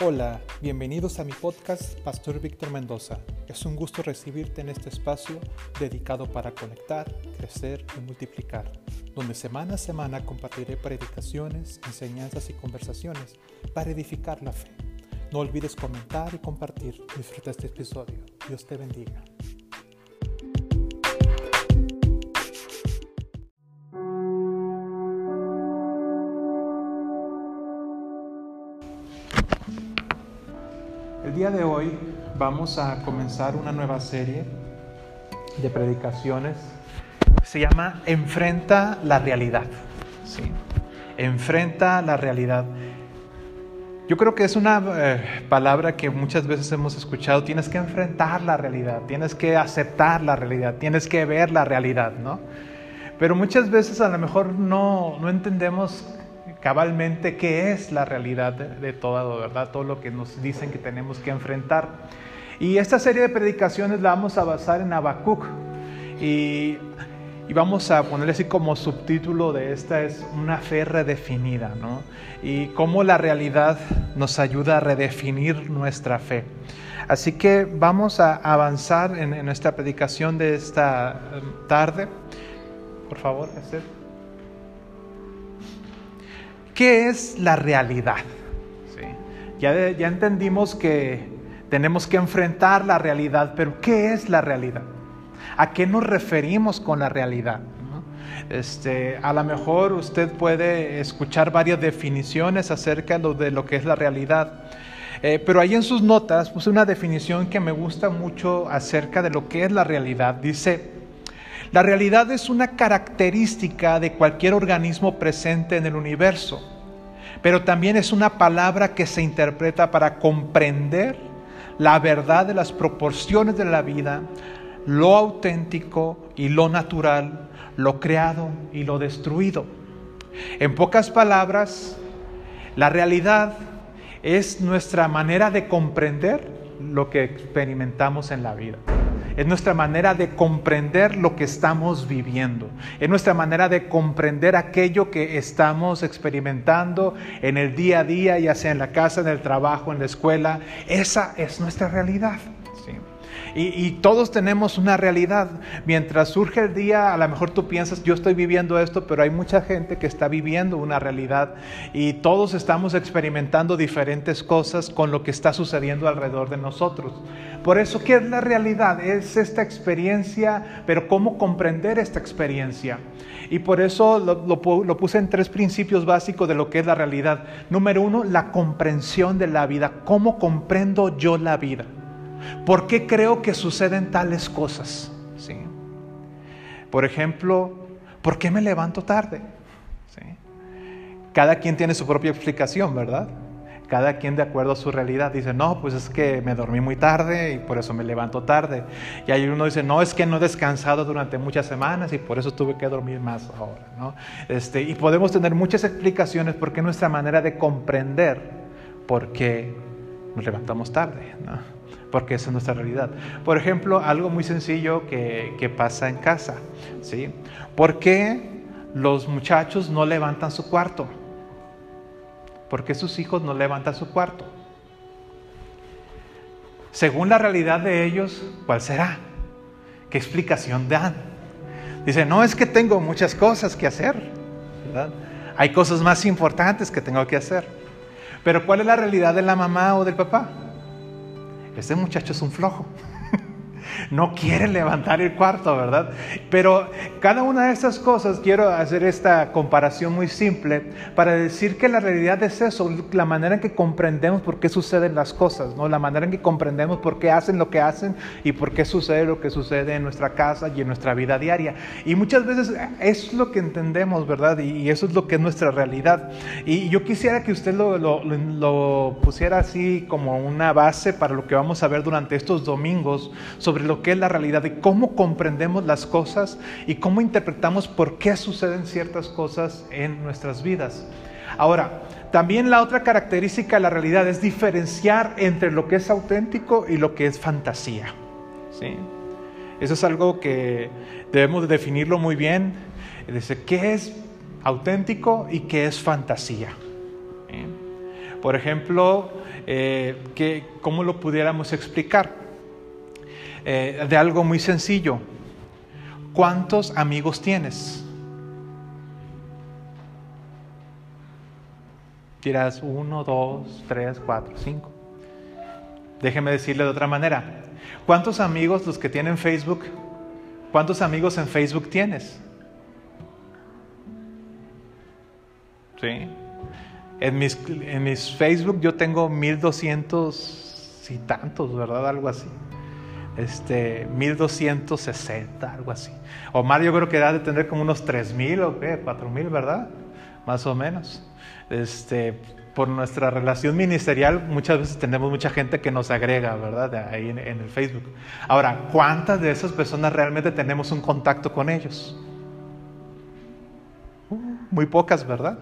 Hola, bienvenidos a mi podcast Pastor Víctor Mendoza. Es un gusto recibirte en este espacio dedicado para conectar, crecer y multiplicar, donde semana a semana compartiré predicaciones, enseñanzas y conversaciones para edificar la fe. No olvides comentar y compartir. Disfruta este episodio. Dios te bendiga. Día de hoy vamos a comenzar una nueva serie de predicaciones. Se llama Enfrenta la realidad. ¿sí? Enfrenta la realidad. Yo creo que es una eh, palabra que muchas veces hemos escuchado. Tienes que enfrentar la realidad, tienes que aceptar la realidad, tienes que ver la realidad, ¿no? Pero muchas veces a lo mejor no, no entendemos cabalmente qué es la realidad de, todo, ¿verdad? Todo lo que nos dicen que tenemos que enfrentar. Y esta serie de predicaciones la vamos a basar en Habacuc. Y, y, vamos a ponerle así como subtítulo de esta es una fe redefinida, ¿no? Y cómo la realidad nos ayuda a redefinir nuestra fe. Así que vamos a avanzar en, en nuestra predicación de esta eh, tarde. Por favor, Esther. ¿Qué es la realidad? Ya, ya entendimos que tenemos que enfrentar la realidad, pero ¿qué es la realidad? ¿A qué nos referimos con la realidad? Este, a lo mejor usted puede escuchar varias definiciones acerca de lo que es la realidad, eh, pero ahí en sus notas puse una definición que me gusta mucho acerca de lo que es la realidad. Dice, la realidad es una característica de cualquier organismo presente en el universo, pero también es una palabra que se interpreta para comprender la verdad de las proporciones de la vida, lo auténtico y lo natural, lo creado y lo destruido. En pocas palabras, la realidad es nuestra manera de comprender lo que experimentamos en la vida es nuestra manera de comprender lo que estamos viviendo, es nuestra manera de comprender aquello que estamos experimentando en el día a día, ya sea en la casa, en el trabajo, en la escuela. Esa es nuestra realidad. Y, todos tenemos una realidad. Mientras surge el día, a lo mejor tú piensas, yo estoy viviendo esto, pero hay mucha gente que está viviendo una realidad y todos estamos experimentando diferentes cosas con lo que está sucediendo alrededor de nosotros. Por eso, ¿qué es la realidad? Es esta experiencia, pero ¿cómo comprender esta experiencia? Y por eso lo, puse en tres principios básicos de lo que es la realidad. Número uno, la comprensión de la vida. ¿Cómo comprendo yo la vida? ¿Por qué creo que suceden tales cosas? ¿Sí? Por ejemplo, ¿por qué me levanto tarde? Cada quien tiene su propia explicación, ¿verdad? Cada quien de acuerdo a su realidad dice, no, pues es que me dormí muy tarde y por eso me levanto tarde. Y hay uno dice, no, es que no he descansado durante muchas semanas y por eso tuve que dormir más ahora. ¿no? Este, y podemos tener muchas explicaciones porque nuestra manera de comprender por qué nos levantamos tarde. ¿no? Porque esa es nuestra realidad. Por ejemplo, algo muy sencillo que, pasa en casa, ¿sí? ¿Por qué los muchachos no levantan su cuarto? ¿Por qué sus hijos no levantan su cuarto? Según la realidad de ellos, ¿cuál será? ¿Qué explicación dan? Dice, no es que tengo muchas cosas que hacer. Hay cosas más importantes que tengo que hacer. Pero ¿cuál es la realidad de la mamá o del papá? Este muchacho es un flojo. No quiere levantar el cuarto, ¿verdad? Pero cada una de estas cosas, quiero hacer esta comparación muy simple para decir que la realidad es eso, la manera en que comprendemos por qué suceden las cosas, ¿no? La manera en que comprendemos por qué hacen lo que hacen y por qué sucede lo que sucede en nuestra casa y en nuestra vida diaria. Y muchas veces es lo que entendemos, ¿verdad? Y, eso es lo que es nuestra realidad. Y yo quisiera que usted lo, lo, lo pusiera así como una base para lo que vamos a ver durante estos domingos sobre lo que es la realidad, de cómo comprendemos las cosas y cómo interpretamos por qué suceden ciertas cosas en nuestras vidas. Ahora, también la otra característica de la realidad es diferenciar entre lo que es auténtico y lo que es fantasía. ¿sí? Eso es algo que debemos definirlo muy bien. Dice, ¿qué es auténtico y qué es fantasía? Por ejemplo, eh, que, ¿cómo lo pudiéramos explicar? Eh, de algo muy sencillo. ¿Cuántos amigos tienes? Dirás uno, dos, tres, cuatro, cinco. Déjeme decirle de otra manera. ¿Cuántos amigos los que tienen Facebook? ¿Cuántos amigos en Facebook tienes? ¿Sí? En mis, en mis Facebook yo tengo 1200 y tantos, ¿verdad? Algo así. Este, 1260, algo así. Omar yo creo que da de tener como unos 3000 o qué, 4000, ¿verdad? Más o menos. Este, por nuestra relación ministerial, muchas veces tenemos mucha gente que nos agrega, ¿verdad? Ahí en, en el Facebook. Ahora, ¿cuántas de esas personas realmente tenemos un contacto con ellos? Uh, muy pocas, ¿verdad?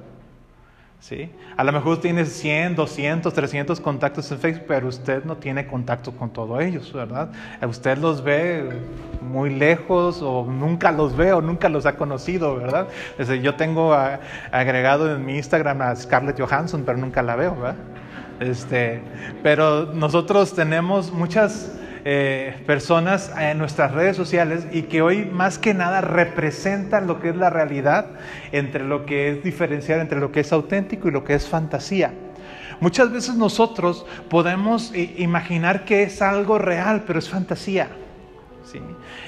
¿Sí? A lo mejor tiene 100, 200, 300 contactos en Facebook, pero usted no tiene contacto con todos ellos, ¿verdad? Usted los ve muy lejos o nunca los ve o nunca los ha conocido, ¿verdad? yo tengo agregado en mi Instagram a Scarlett Johansson, pero nunca la veo, ¿verdad? Este, pero nosotros tenemos muchas eh, personas en nuestras redes sociales y que hoy más que nada representan lo que es la realidad entre lo que es diferenciar entre lo que es auténtico y lo que es fantasía. Muchas veces nosotros podemos imaginar que es algo real, pero es fantasía.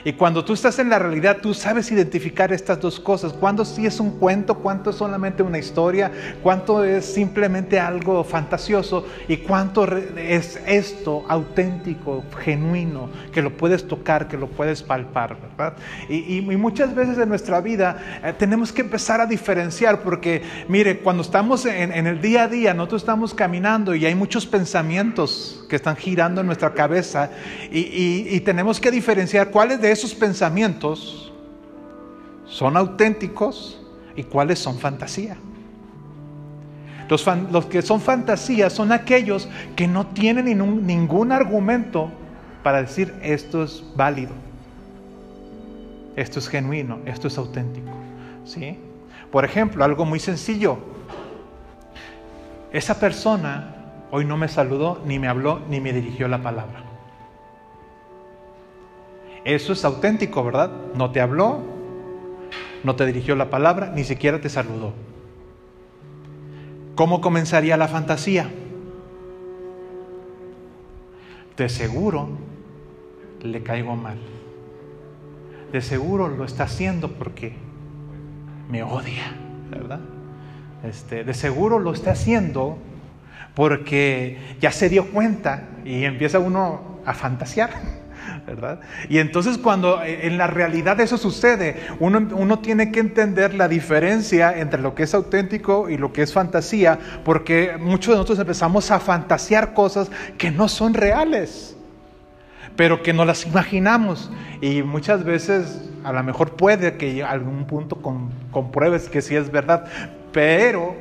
Y cuando tú estás en la realidad, tú sabes identificar estas dos cosas. Cuándo sí es un cuento, cuánto es solamente una historia, cuánto es simplemente algo fantasioso y cuánto es esto auténtico, genuino, que lo puedes tocar, que lo puedes palpar, ¿verdad? Y, muchas veces en nuestra vida eh, tenemos que empezar a diferenciar porque, mire, cuando estamos en, en el día a día, nosotros estamos caminando y hay muchos pensamientos que están girando en nuestra cabeza y tenemos que diferenciar cuáles de esos pensamientos son auténticos y cuáles son fantasía. Los, los, que son fantasía son aquellos que no tienen ningún, ningún argumento para decir esto es válido, esto es genuino, esto es auténtico. ¿sí? Por ejemplo, algo muy sencillo. Esa persona hoy no me saludó, ni me habló, ni me dirigió la palabra. Eso es auténtico, ¿verdad? No te habló, no te dirigió la palabra, ni siquiera te saludó. ¿Cómo comenzaría la fantasía? De seguro le caigo mal. De seguro lo está haciendo porque me odia, ¿verdad? Este, de seguro lo está haciendo porque ya se dio cuenta y empieza uno a fantasear. ¿verdad? Y entonces cuando eh, en la realidad eso sucede, uno, uno, tiene que entender la diferencia entre lo que es auténtico y lo que es fantasía, porque muchos de nosotros empezamos a fantasear cosas que no son reales, pero que no las imaginamos. Y muchas veces a lo mejor puede que a algún punto compruebes que sí es verdad, pero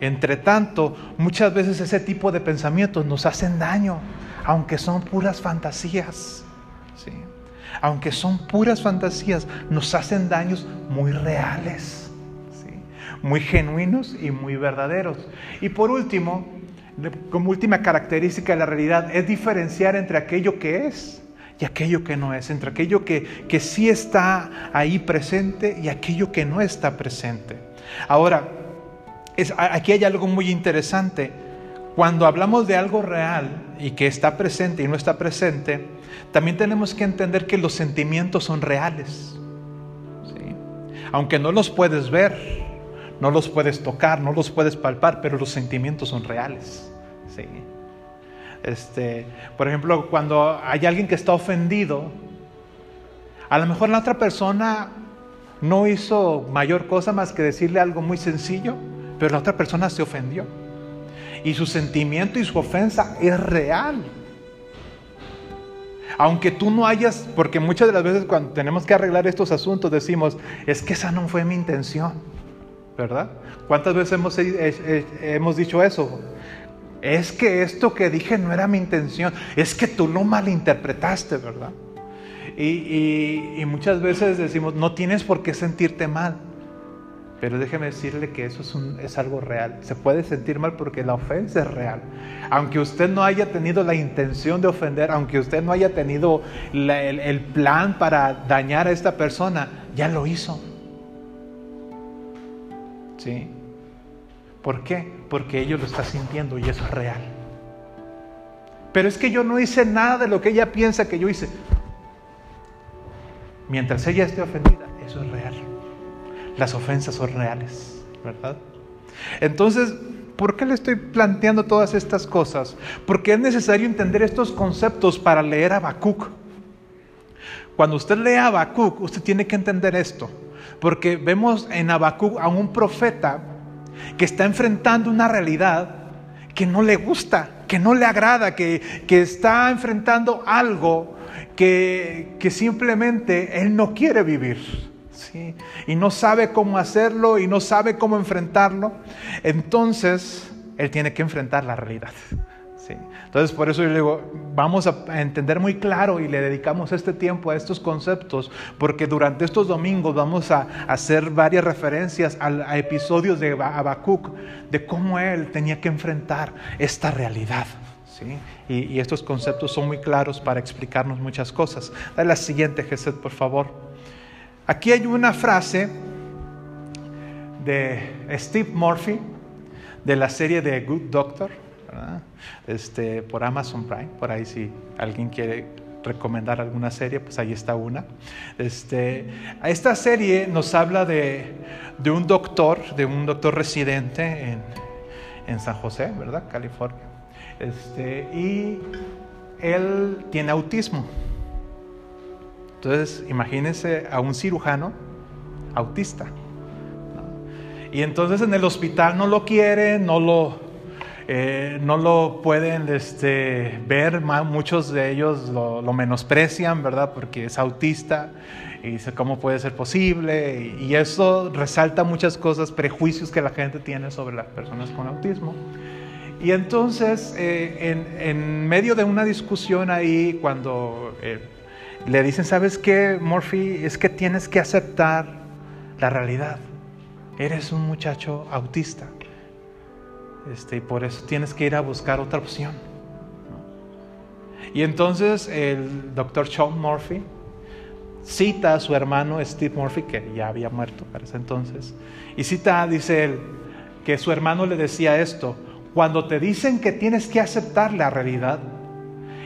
entre tanto, muchas veces ese tipo de pensamientos nos hacen daño, aunque son puras fantasías aunque son puras fantasías, nos hacen daños muy reales, muy genuinos y muy verdaderos. Y por último, como última característica de la realidad, es diferenciar entre aquello que es y aquello que no es, entre aquello que, que sí está ahí presente y aquello que no está presente. Ahora, es, aquí hay algo muy interesante. Cuando hablamos de algo real y que está presente y no está presente, también tenemos que entender que los sentimientos son reales. Aunque no los puedes ver, no los puedes tocar, no los puedes palpar, pero los sentimientos son reales. ¿sí? Este, por ejemplo, cuando hay alguien que está ofendido, a lo mejor la otra persona no hizo mayor cosa más que decirle algo muy sencillo, pero la otra persona se ofendió. Y su sentimiento y su ofensa es real. Aunque tú no hayas, porque muchas de las veces cuando tenemos que arreglar estos asuntos decimos, es que esa no fue mi intención, ¿verdad? ¿Cuántas veces hemos, hemos dicho eso? Es que esto que dije no era mi intención, es que tú lo malinterpretaste, ¿verdad? Y, y muchas veces decimos, no tienes por qué sentirte mal. Pero déjeme decirle que eso es, algo real. Se puede sentir mal porque la ofensa es real. Aunque usted no haya tenido la intención de ofender, aunque usted no haya tenido el plan para dañar a esta persona, ya lo hizo. ¿Sí? ¿Por qué? Porque ella lo está sintiendo y eso es real. Pero es que yo no hice nada de lo que ella piensa que yo hice. Mientras ella esté ofendida, eso es real. Las ofensas son reales, ¿verdad? Entonces, ¿por qué le estoy planteando todas estas cosas? Porque es necesario entender estos conceptos para leer a Habacuc. Cuando usted lee a Habacuc, usted tiene que entender esto. Porque vemos en Habacuc a un profeta que está enfrentando una realidad que no le gusta, que no le agrada, que, que está enfrentando algo que, que, simplemente él no quiere vivir. ¿Sí? Y no sabe cómo hacerlo y no sabe cómo enfrentarlo. Entonces, él tiene que enfrentar la realidad. Entonces, por eso yo digo, vamos a entender muy claro y le dedicamos este tiempo a estos conceptos, porque durante estos domingos vamos a hacer varias referencias a, episodios de Habacuc, de cómo él tenía que enfrentar esta realidad. Y, estos conceptos son muy claros para explicarnos muchas cosas. Dale la siguiente, Jesús, por favor. Aquí hay una frase de Steve Murphy de la serie de Good Doctor este, por Amazon Prime, por ahí si alguien quiere recomendar alguna serie, pues ahí está una. Este, esta serie nos habla de, de, un doctor, de un doctor residente en, en San José, ¿verdad? California. Este, y él tiene autismo. Entonces, imagínense a un cirujano autista. Y entonces en el hospital no lo quiere, no lo, eh, no lo pueden este, ver, muchos de ellos lo, menosprecian, ¿verdad? Porque es autista y dice, ¿cómo puede ser posible? Y, eso resalta muchas cosas, prejuicios que la gente tiene sobre las personas con autismo. Y entonces, eh, en, medio de una discusión ahí, cuando eh, le dicen, ¿sabes qué, Murphy? Es que tienes que aceptar la realidad. Eres un muchacho autista. Este, y por eso tienes que ir a buscar otra opción. Y entonces el doctor Sean Murphy cita a su hermano Steve Murphy, que ya había muerto para ese entonces, y cita, dice él, que su hermano le decía esto, cuando te dicen que tienes que aceptar la realidad,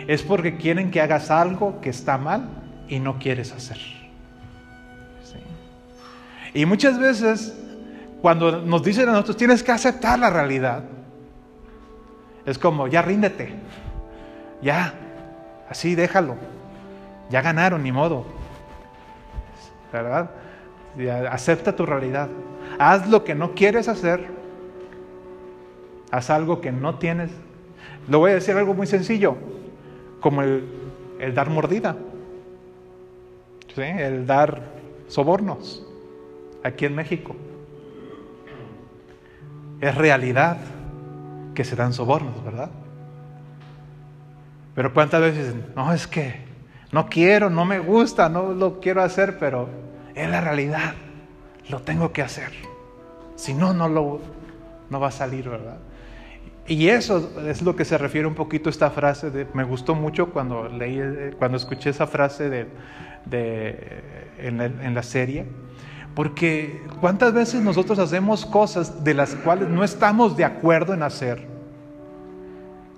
es porque quieren que hagas algo que está mal y no quieres hacer. Y muchas veces cuando nos dicen a nosotros, tienes que aceptar la realidad, es como, ya ríndete, ya, así déjalo, ya ganaron, ni modo, ¿verdad? acepta tu realidad, haz lo que no quieres hacer, haz algo que no tienes. Lo voy a decir algo muy sencillo, como el, dar mordida, el dar sobornos aquí en México es realidad que se dan sobornos, ¿verdad? Pero cuántas veces dicen, no, es que no quiero, no me gusta, no lo quiero hacer, pero es la realidad, lo tengo que hacer. Si no, no, lo, no va a salir, ¿verdad? Y eso es lo que se refiere un poquito a esta frase. De, me gustó mucho cuando leí, cuando escuché esa frase de, de en, la, en la serie porque cuántas veces nosotros hacemos cosas de las cuales no estamos de acuerdo en hacer.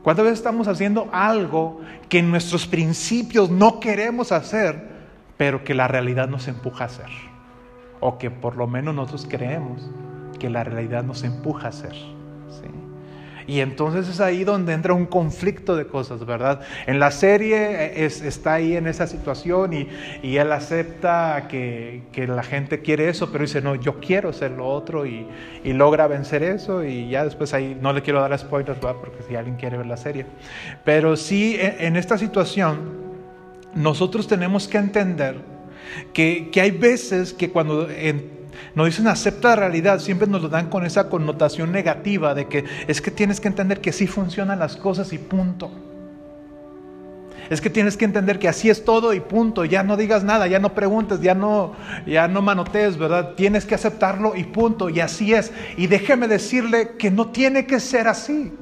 ¿Cuántas veces estamos haciendo algo que en nuestros principios no queremos hacer, pero que la realidad nos empuja a hacer? O que por lo menos nosotros creemos que la realidad nos empuja a hacer. Y entonces es ahí donde entra un conflicto de cosas, ¿verdad? En la serie es, está ahí en esa situación y, y él acepta que, que, la gente quiere eso, pero dice, no, yo quiero ser lo otro y, y, logra vencer eso y ya después ahí, no le quiero dar spoilers, ¿verdad? Porque si alguien quiere ver la serie. Pero sí, en, en esta situación, nosotros tenemos que entender que, que hay veces que cuando... En, nos dicen acepta la realidad, siempre nos lo dan con esa connotación negativa de que es que tienes que entender que sí funcionan las cosas y punto. Es que tienes que entender que así es todo y punto. Ya no digas nada, ya no preguntes, ya no, ya no manotees, ¿verdad? Tienes que aceptarlo y punto. Y así es. Y déjeme decirle que no tiene que ser así.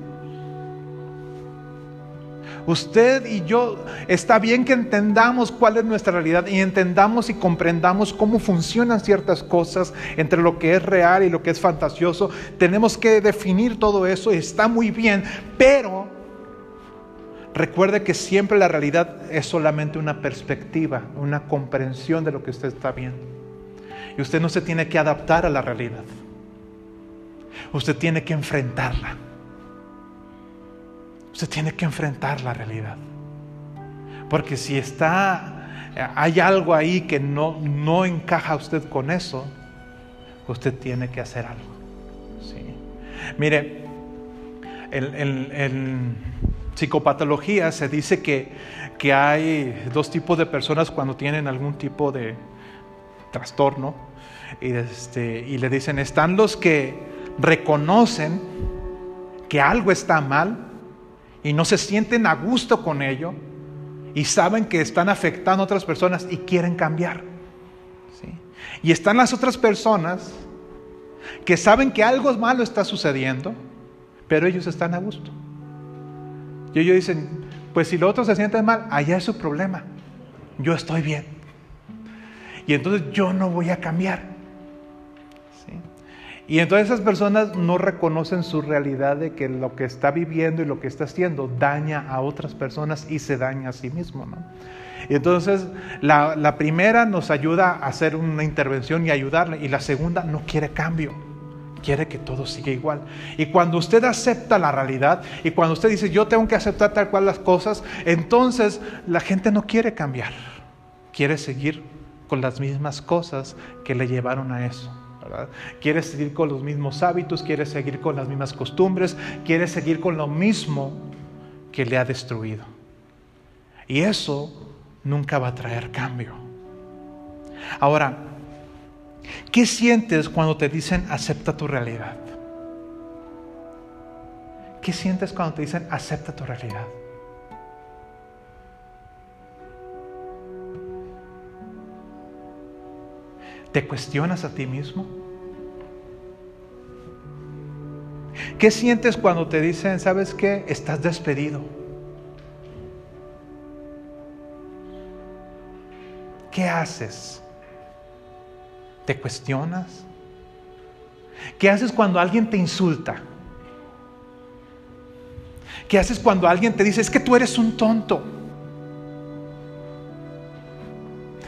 Usted y yo, está bien que entendamos cuál es nuestra realidad y entendamos y comprendamos cómo funcionan ciertas cosas entre lo que es real y lo que es fantasioso. Tenemos que definir todo eso, está muy bien, pero recuerde que siempre la realidad es solamente una perspectiva, una comprensión de lo que usted está viendo. Y usted no se tiene que adaptar a la realidad. Usted tiene que enfrentarla. Usted tiene que enfrentar la realidad. Porque si está, hay algo ahí que no, no encaja usted con eso, usted tiene que hacer algo. Mire, en, psicopatología se dice que, que hay dos tipos de personas cuando tienen algún tipo de trastorno y, este, y le dicen, están los que reconocen que algo está mal y no se sienten a gusto con ello y saben que están afectando a otras personas y quieren cambiar. Y están las otras personas que saben que algo malo está sucediendo, pero ellos están a gusto. Y ellos dicen, pues si los otros se sienten mal, allá es su problema. Yo estoy bien. Y entonces yo no voy a cambiar. Y entonces esas personas no reconocen su realidad de que lo que está viviendo y lo que está haciendo daña a otras personas y se daña a sí mismo. ¿no? Entonces la, la primera nos ayuda a hacer una intervención y ayudarle y la segunda no quiere cambio quiere que todo siga igual. Y cuando usted acepta la realidad y cuando usted dice yo tengo que aceptar tal cual las cosas, entonces la gente no quiere cambiar, quiere seguir con las mismas cosas que le llevaron a eso. Quiere seguir con los mismos hábitos, quiere seguir con las mismas costumbres, quiere seguir con lo mismo que le ha destruido. Y eso nunca va a traer cambio. Ahora, ¿qué sientes cuando te dicen acepta tu realidad? ¿Qué sientes cuando te dicen acepta tu realidad? ¿Te cuestionas a ti mismo? ¿Qué sientes cuando te dicen, sabes qué? Estás despedido. ¿Qué haces? ¿Te cuestionas? ¿Qué haces cuando alguien te insulta? ¿Qué haces cuando alguien te dice, es que tú eres un tonto?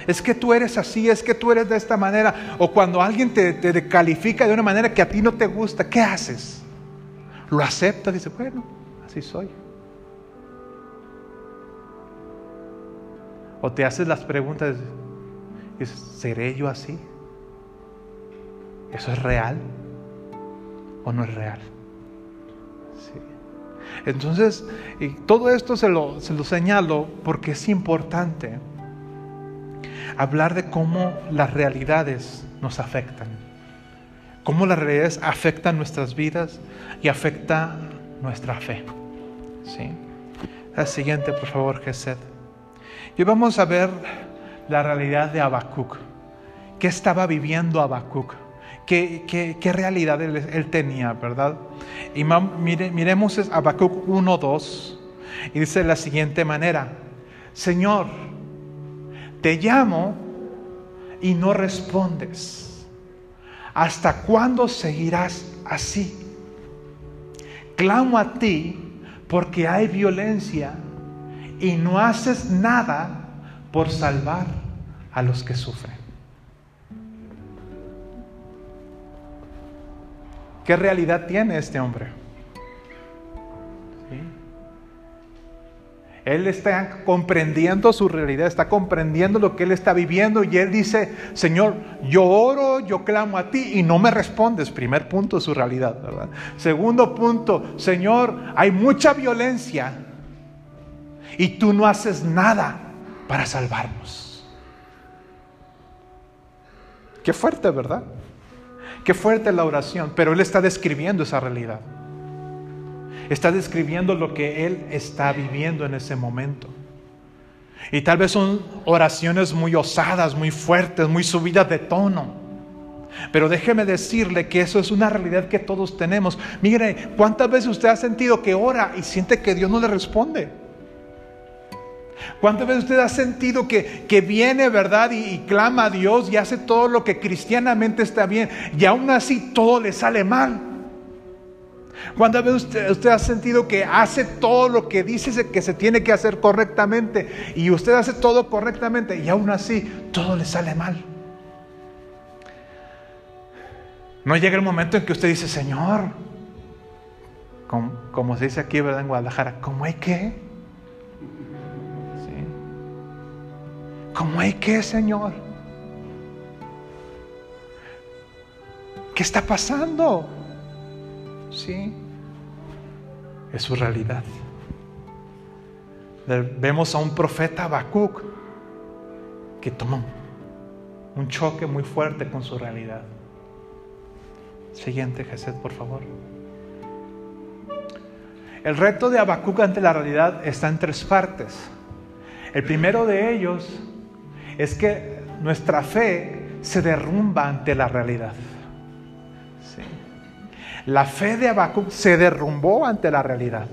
Es que tú eres así, es que tú eres de esta manera. O cuando alguien te, califica de una manera que a ti no te gusta, ¿qué haces? Lo aceptas, dice, bueno, así soy. O te haces las preguntas, dices, ¿seré yo así? ¿Eso es real o no es real? Entonces, y todo esto se lo, se lo señalo porque es importante hablar de cómo las realidades nos afectan, cómo las realidades afectan nuestras vidas y afecta nuestra fe. ¿Sí? La siguiente, por favor, Gesed. Y vamos a ver la realidad de Habacuc. ¿Qué estaba viviendo Habacuc? ¿Qué, qué, realidad él, tenía, verdad? Y mire, miremos Habacuc 1.2 y dice de la siguiente manera, Señor, te llamo y no respondes. ¿Hasta cuándo seguirás así? Clamo a ti porque hay violencia y no haces nada por salvar a los que sufren. ¿Qué realidad tiene este hombre? Él está comprendiendo su realidad, está comprendiendo lo que él está viviendo y él dice, Señor, yo oro, yo clamo a ti y no me respondes. Primer punto, su realidad. Segundo punto, Señor, hay mucha violencia y tú no haces nada para salvarnos. Qué fuerte, ¿verdad? Qué fuerte la oración, pero él está describiendo esa realidad. Está describiendo lo que él está viviendo en ese momento. Y tal vez son oraciones muy osadas, muy fuertes, muy subidas de tono. Pero déjeme decirle que eso es una realidad que todos tenemos. Mire, ¿cuántas veces usted ha sentido que ora y siente que Dios no le responde? ¿Cuántas veces usted ha sentido que, que viene, verdad, y, y, clama a Dios y hace todo lo que cristianamente está bien y aún así todo le sale mal? ¿Cuántas veces usted, ha sentido que hace todo lo que dice que se tiene que hacer correctamente y usted hace todo correctamente y aún así todo le sale mal? No llega el momento en que usted dice, Señor, como, como se dice aquí, ¿verdad? En Guadalajara, ¿cómo hay que? ¿Sí? ¿Cómo hay que, Señor? ¿Qué está pasando? ¿Sí? Es su realidad. Vemos a un profeta Habacuc que toma un choque muy fuerte con su realidad. Siguiente, Jesús, por favor. El reto de Habacuc ante la realidad está en tres partes. El primero de ellos es que nuestra fe se derrumba ante la realidad. La fe de Habacuc se derrumbó ante la realidad.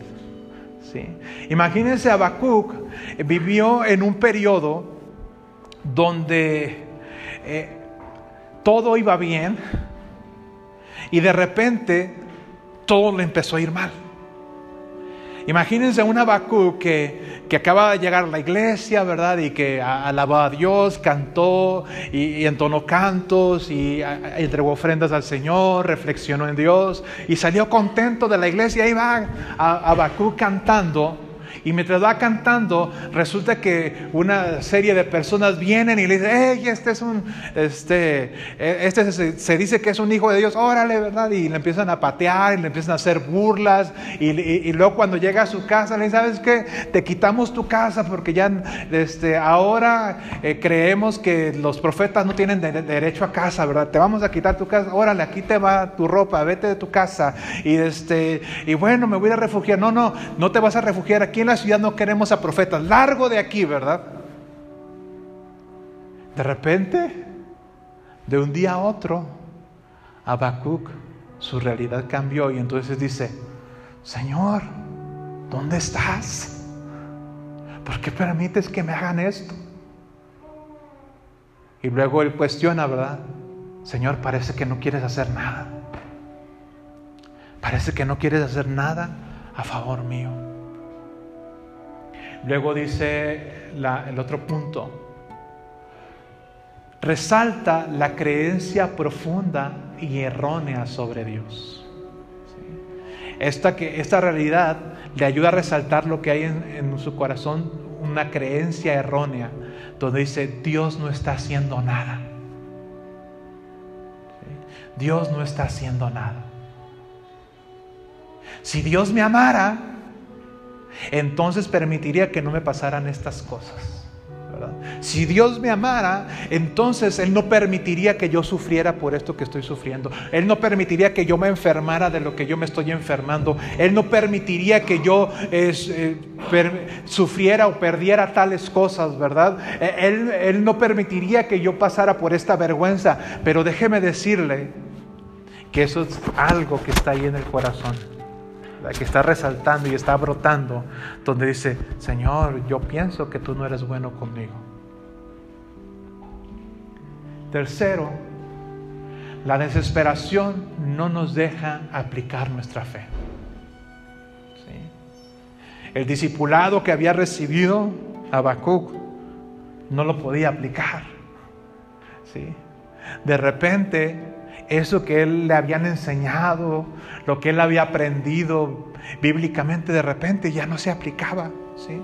Sí. Imagínense, Habacuc vivió en un periodo donde eh, todo iba bien, y de repente todo le empezó a ir mal. Imagínense un Habacuc que, que acaba de llegar a la iglesia, ¿verdad? Y que alabó a Dios, cantó y, entonó cantos y entregó ofrendas al Señor, reflexionó en Dios y salió contento de la iglesia. Ahí va Habacuc cantando y mientras va cantando, resulta que una serie de personas vienen y le dicen, hey, este es un, este, este se, dice que es un hijo de Dios, órale, ¿verdad? Y le empiezan a patear y le empiezan a hacer burlas. Y, luego cuando llega a su casa, le dicen, ¿sabes qué? Te quitamos tu casa porque ya, este, ahora eh, creemos que los profetas no tienen de, derecho a casa, ¿verdad? Te vamos a quitar tu casa, órale, aquí te va tu ropa, vete de tu casa. Y, este, y bueno, me voy a refugiar. No, no, no te vas a refugiar aquí en la ciudad no queremos a profetas. Largo de aquí, ¿verdad? De repente, de un día a otro, Habacuc, su realidad cambió y entonces dice, Señor, ¿dónde estás? ¿Por qué permites que me hagan esto? Y luego él cuestiona, ¿verdad? Señor, parece que no quieres hacer nada. Parece que no quieres hacer nada a favor mío. Luego dice el otro punto, resalta la creencia profunda y errónea sobre Dios. Esta, que, esta realidad le ayuda a resaltar lo que hay en, su corazón, una creencia errónea, donde dice, Dios no está haciendo nada. Dios no está haciendo nada. Si Dios me amara, entonces permitiría que no me pasaran estas cosas. Si Dios me amara, entonces Él no permitiría que yo sufriera por esto que estoy sufriendo. Él no permitiría que yo me enfermara de lo que yo me estoy enfermando. Él no permitiría que yo eh, sufriera o perdiera tales cosas, ¿verdad? Él, él no permitiría que yo pasara por esta vergüenza. Pero déjeme decirle que eso es algo que está ahí en el corazón que está resaltando y está brotando, donde dice, Señor, yo pienso que tú no eres bueno conmigo. Tercero, la desesperación no nos deja aplicar nuestra fe. ¿Sí? El discipulado que había recibido Habacuc no lo podía aplicar. ¿Sí? De repente eso que él le habían enseñado, lo que él había aprendido bíblicamente, de repente ya no se aplicaba. ¿sí?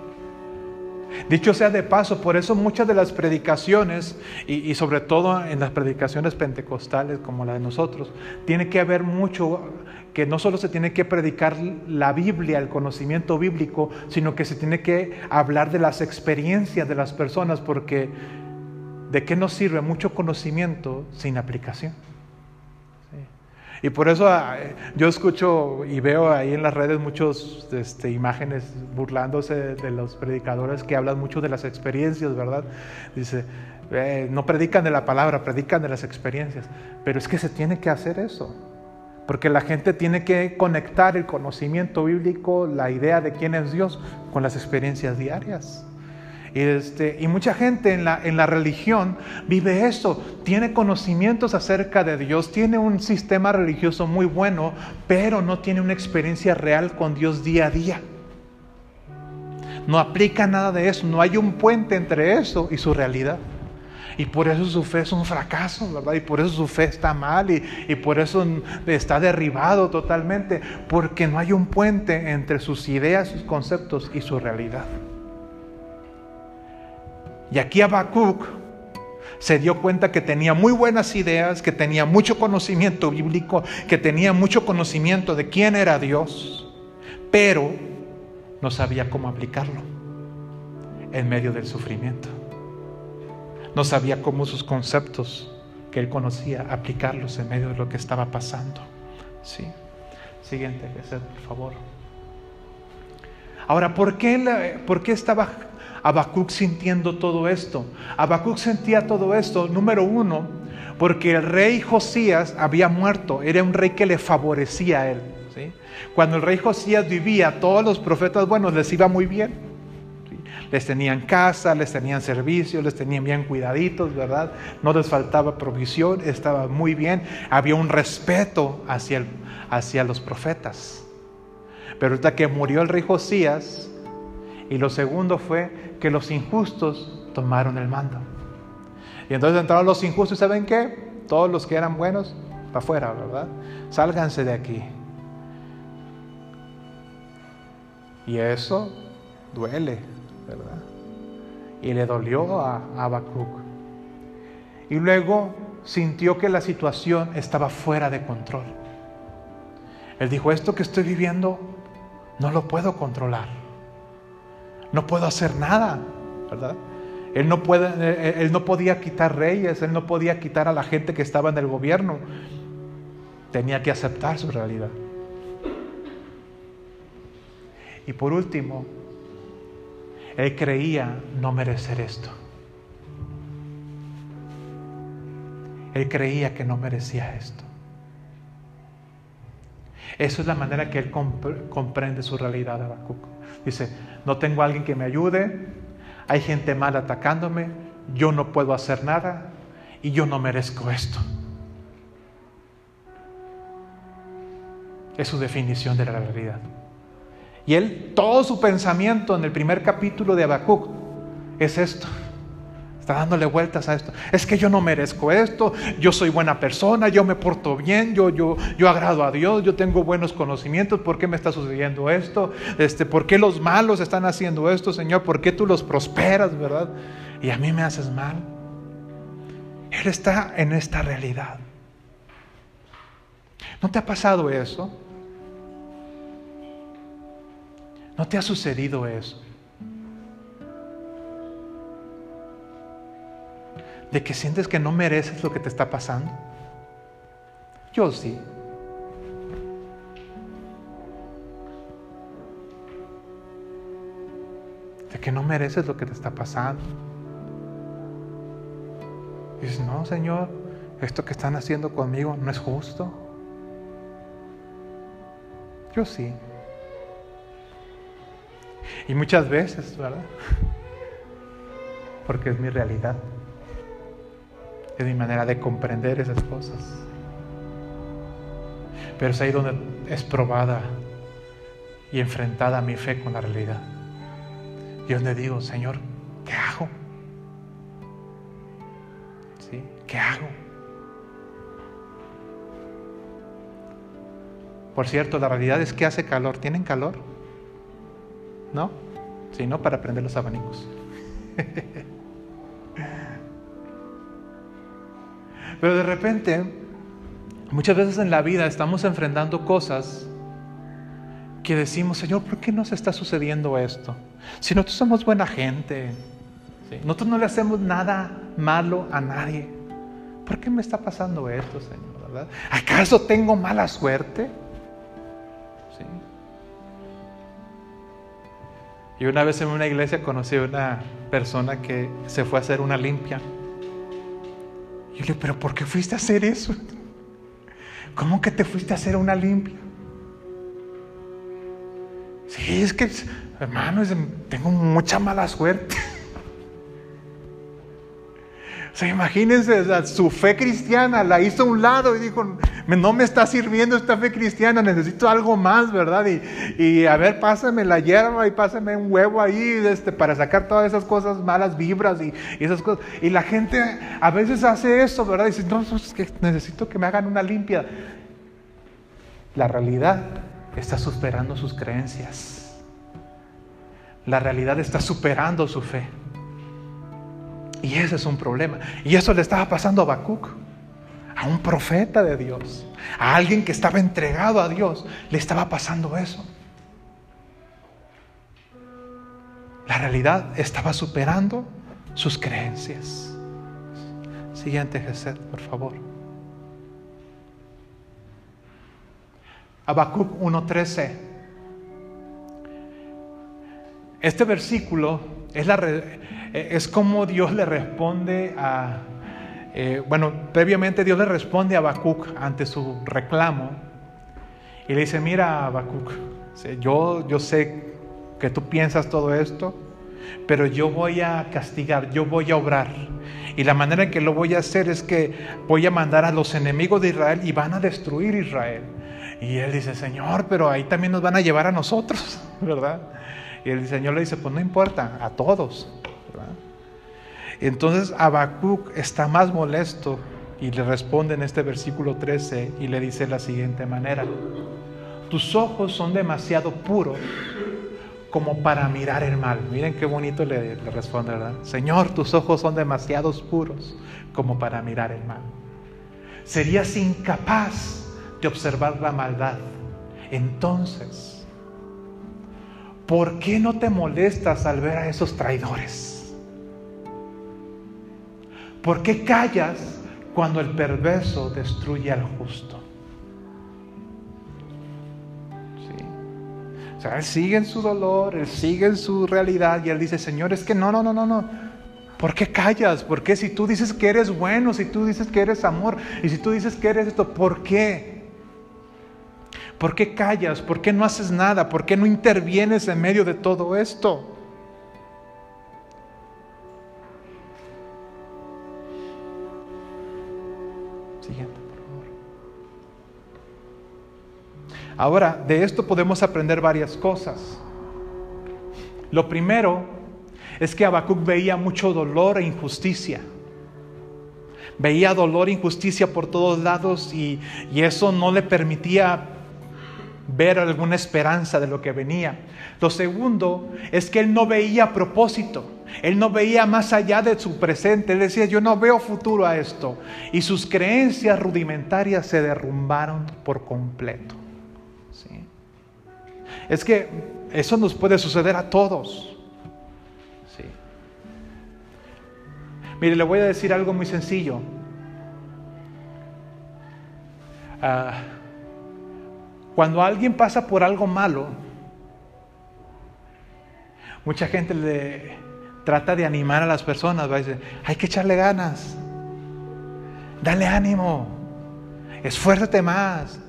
Dicho sea de paso, por eso muchas de las predicaciones, y, y, sobre todo en las predicaciones pentecostales como la de nosotros, tiene que haber mucho que no solo se tiene que predicar la Biblia, el conocimiento bíblico, sino que se tiene que hablar de las experiencias de las personas, porque ¿de qué nos sirve mucho conocimiento sin aplicación? Y por eso ah, yo escucho y veo ahí en las redes muchas este, imágenes burlándose de los predicadores que hablan mucho de las experiencias, ¿verdad? Dice, eh, no predican de la palabra, predican de las experiencias. Pero es que se tiene que hacer eso. Porque la gente tiene que conectar el conocimiento bíblico, la idea de quién es Dios, con las experiencias diarias. Y, este, y mucha gente en la, en la religión vive eso, tiene conocimientos acerca de Dios, tiene un sistema religioso muy bueno, pero no tiene una experiencia real con Dios día a día. No aplica nada de eso, no hay un puente entre eso y su realidad. Y por eso su fe es un fracaso, ¿verdad? Y por eso su fe está mal y, y, por eso está derribado totalmente, porque no hay un puente entre sus ideas, sus conceptos y su realidad. Y aquí Habacuc se dio cuenta que tenía muy buenas ideas, que tenía mucho conocimiento bíblico, que tenía mucho conocimiento de quién era Dios, pero no sabía cómo aplicarlo en medio del sufrimiento. No sabía cómo sus conceptos que él conocía aplicarlos en medio de lo que estaba pasando. Sí. Siguiente, por favor. Ahora, ¿por qué, ¿por qué estaba Habacuc sintiendo todo esto? Habacuc sentía todo esto, número uno, porque el rey Josías había muerto, era un rey que le favorecía a él. Cuando el rey Josías vivía, todos los profetas buenos les iba muy bien les tenían casa, les tenían servicio, les tenían bien cuidaditos, ¿verdad? No les faltaba provisión, estaba muy bien, había un respeto hacia, hacia los profetas. Pero ahorita que murió el rey Josías, y lo segundo fue que los injustos tomaron el mando. Y entonces entraron los injustos, ¿saben qué? Todos los que eran buenos, para afuera, ¿verdad? Sálganse de aquí. Y eso duele, ¿verdad? Y le dolió a Habacuc. Y luego sintió que la situación estaba fuera de control. Él dijo, esto que estoy viviendo no lo puedo controlar. No puedo hacer nada, ¿verdad? Él no, puede, él no podía quitar reyes, él no podía quitar a la gente que estaba en el gobierno. Tenía que aceptar su realidad. Y por último, él creía no merecer esto. Él creía que no merecía esto. Eso es la manera que él comprende su realidad, Habacuc. Dice, no tengo a alguien que me ayude, hay gente mal atacándome, yo no puedo hacer nada y yo no merezco esto. Es su definición de la realidad. Y él, todo su pensamiento en el primer capítulo de Habacuc es esto. Está dándole vueltas a esto. Es que yo no merezco esto, yo soy buena persona, yo me porto bien, yo, yo, yo agrado a Dios, yo tengo buenos conocimientos, ¿por qué me está sucediendo esto? Este, ¿Por qué los malos están haciendo esto, Señor? ¿Por qué tú los prosperas, verdad? Y a mí me haces mal. Él está en esta realidad. ¿No te ha pasado eso? ¿No te ha sucedido eso? ¿De que sientes que no mereces lo que te está pasando? Yo sí. De que no mereces lo que te está pasando. dices, no, Señor, esto que están haciendo conmigo no es justo. Yo sí. Y muchas veces, ¿verdad? Porque es mi realidad. Es mi manera de comprender esas cosas. Pero es ahí donde es probada y enfrentada mi fe con la realidad. Y donde digo, Señor, ¿qué hago? ¿Sí? ¿Qué hago? Por cierto, la realidad es que hace calor. ¿Tienen calor? ¿No? Sino para prender los abanicos. Pero de repente, muchas veces en la vida estamos enfrentando cosas que decimos, Señor, ¿por qué nos está sucediendo esto? Si nosotros somos buena gente, nosotros no le hacemos nada malo a nadie, ¿por qué me está pasando esto, Señor? ¿verdad? ¿Acaso tengo mala suerte? ¿Sí? Y una vez en una iglesia conocí a una persona que se fue a hacer una limpia. Y yo le pero ¿por qué fuiste a hacer eso? ¿Cómo que te fuiste a hacer una limpia? Sí, es que, hermano, tengo mucha mala suerte. O sea, imagínense, su fe cristiana la hizo a un lado y dijo, no me está sirviendo esta fe cristiana, necesito algo más, ¿verdad? Y, a ver, pásame la hierba y pásame un huevo ahí este, para sacar todas esas cosas malas vibras y, esas cosas. Y la gente a veces hace eso, ¿verdad? Y dice, no, es que necesito que me hagan una limpia. La realidad está superando sus creencias. La realidad está superando su fe. Y ese es un problema. Y eso le estaba pasando a Habacuc, un profeta de Dios, a alguien que estaba entregado a Dios, le estaba pasando eso. La realidad estaba superando sus creencias. Siguiente Jesús, por favor. Habacuc 1:13. Este versículo es la, es como Dios le responde a, eh, bueno, previamente Dios le responde a Habacuc ante su reclamo y le dice, mira Habacuc, yo, yo sé que tú piensas todo esto, pero yo voy a castigar, yo voy a obrar. Y la manera en que lo voy a hacer es que voy a mandar a los enemigos de Israel y van a destruir Israel. Y él dice, Señor, pero ahí también nos van a llevar a nosotros, ¿verdad? Y el Señor le dice, pues no importa, a todos. Entonces Habacuc está más molesto y le responde en este versículo 13 y le dice de la siguiente manera, tus ojos son demasiado puros como para mirar el mal. Miren qué bonito le, le responde, ¿verdad? Señor, tus ojos son demasiado puros como para mirar el mal. Serías incapaz de observar la maldad. Entonces, ¿por qué no te molestas al ver a esos traidores? ¿Por qué callas cuando el perverso destruye al justo? ¿Sí? O sea, él sigue en su dolor, él sigue en su realidad y él dice, Señor, es que no, no, no, no, no. ¿Por qué callas? ¿Por qué si tú dices que eres bueno, si tú dices que eres amor y si tú dices que eres esto, ¿por qué? ¿Por qué callas? ¿Por qué no haces nada? ¿Por qué no intervienes en medio de todo esto? Ahora, de esto podemos aprender varias cosas. Lo primero es que Habacuc veía mucho dolor e injusticia. Veía dolor e injusticia por todos lados y, y eso no le permitía ver alguna esperanza de lo que venía. Lo segundo es que él no veía propósito, él no veía más allá de su presente, él decía, yo no veo futuro a esto. Y sus creencias rudimentarias se derrumbaron por completo. Es que eso nos puede suceder a todos. Sí. Mire, le voy a decir algo muy sencillo. Ah, cuando alguien pasa por algo malo, mucha gente le trata de animar a las personas, va a decir, hay que echarle ganas, dale ánimo, esfuérzate más.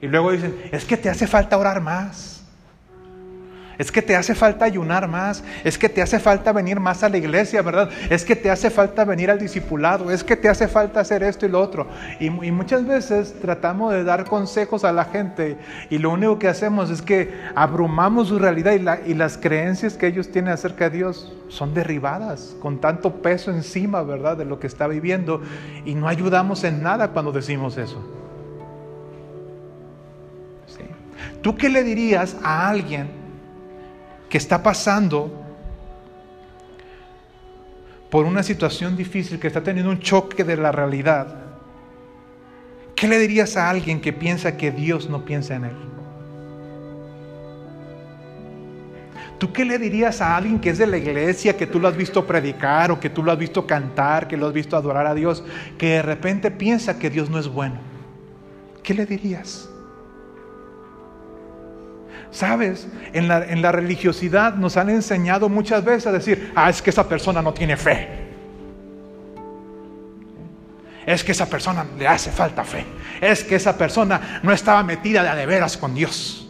Y luego dicen, es que te hace falta orar más. Es que te hace falta ayunar más, es que te hace falta venir más a la iglesia, ¿verdad? Es que te hace falta venir al discipulado, es que te hace falta hacer esto y lo otro. Y, muchas veces tratamos de dar consejos a la gente y lo único que hacemos es que abrumamos su realidad y, y las creencias que ellos tienen acerca de Dios son derribadas con tanto peso encima, ¿verdad? De lo que está viviendo y no ayudamos en nada cuando decimos eso. ¿Tú qué le dirías a alguien que está pasando por una situación difícil, que está teniendo un choque de la realidad, ¿qué le dirías a alguien que piensa que Dios no piensa en él? ¿Tú qué le dirías a alguien que es de la iglesia, que tú lo has visto predicar o que tú lo has visto cantar, que lo has visto adorar a Dios, que de repente piensa que Dios no es bueno? ¿qué le dirías? Sabes, en la, religiosidad nos han enseñado muchas veces a decir, ah, es que esa persona no tiene fe. Es que esa persona le hace falta fe. Es que esa persona no estaba metida de a de veras con Dios.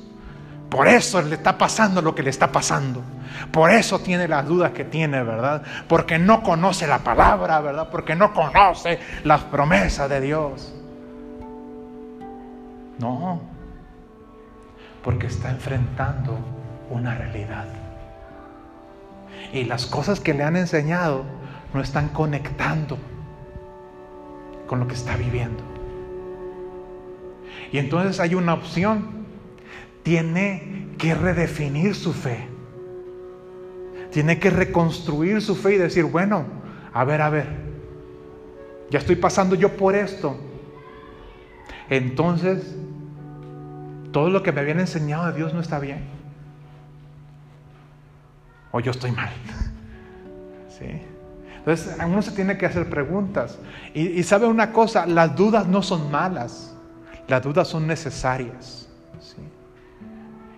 Por eso le está pasando lo que le está pasando. Por eso tiene las dudas que tiene, ¿verdad? Porque no conoce la palabra, ¿verdad? Porque no conoce las promesas de Dios. No, porque está enfrentando una realidad. Y las cosas que le han enseñado no están conectando con lo que está viviendo. Y entonces hay una opción. Tiene que redefinir su fe. Tiene que reconstruir su fe y decir, bueno, a ver, a ver, ya estoy pasando yo por esto. Entonces, todo lo que me habían enseñado de Dios no está bien. O yo estoy mal. ¿Sí? Entonces, uno se tiene que hacer preguntas. Y, sabe una cosa, las dudas no son malas, las dudas son necesarias.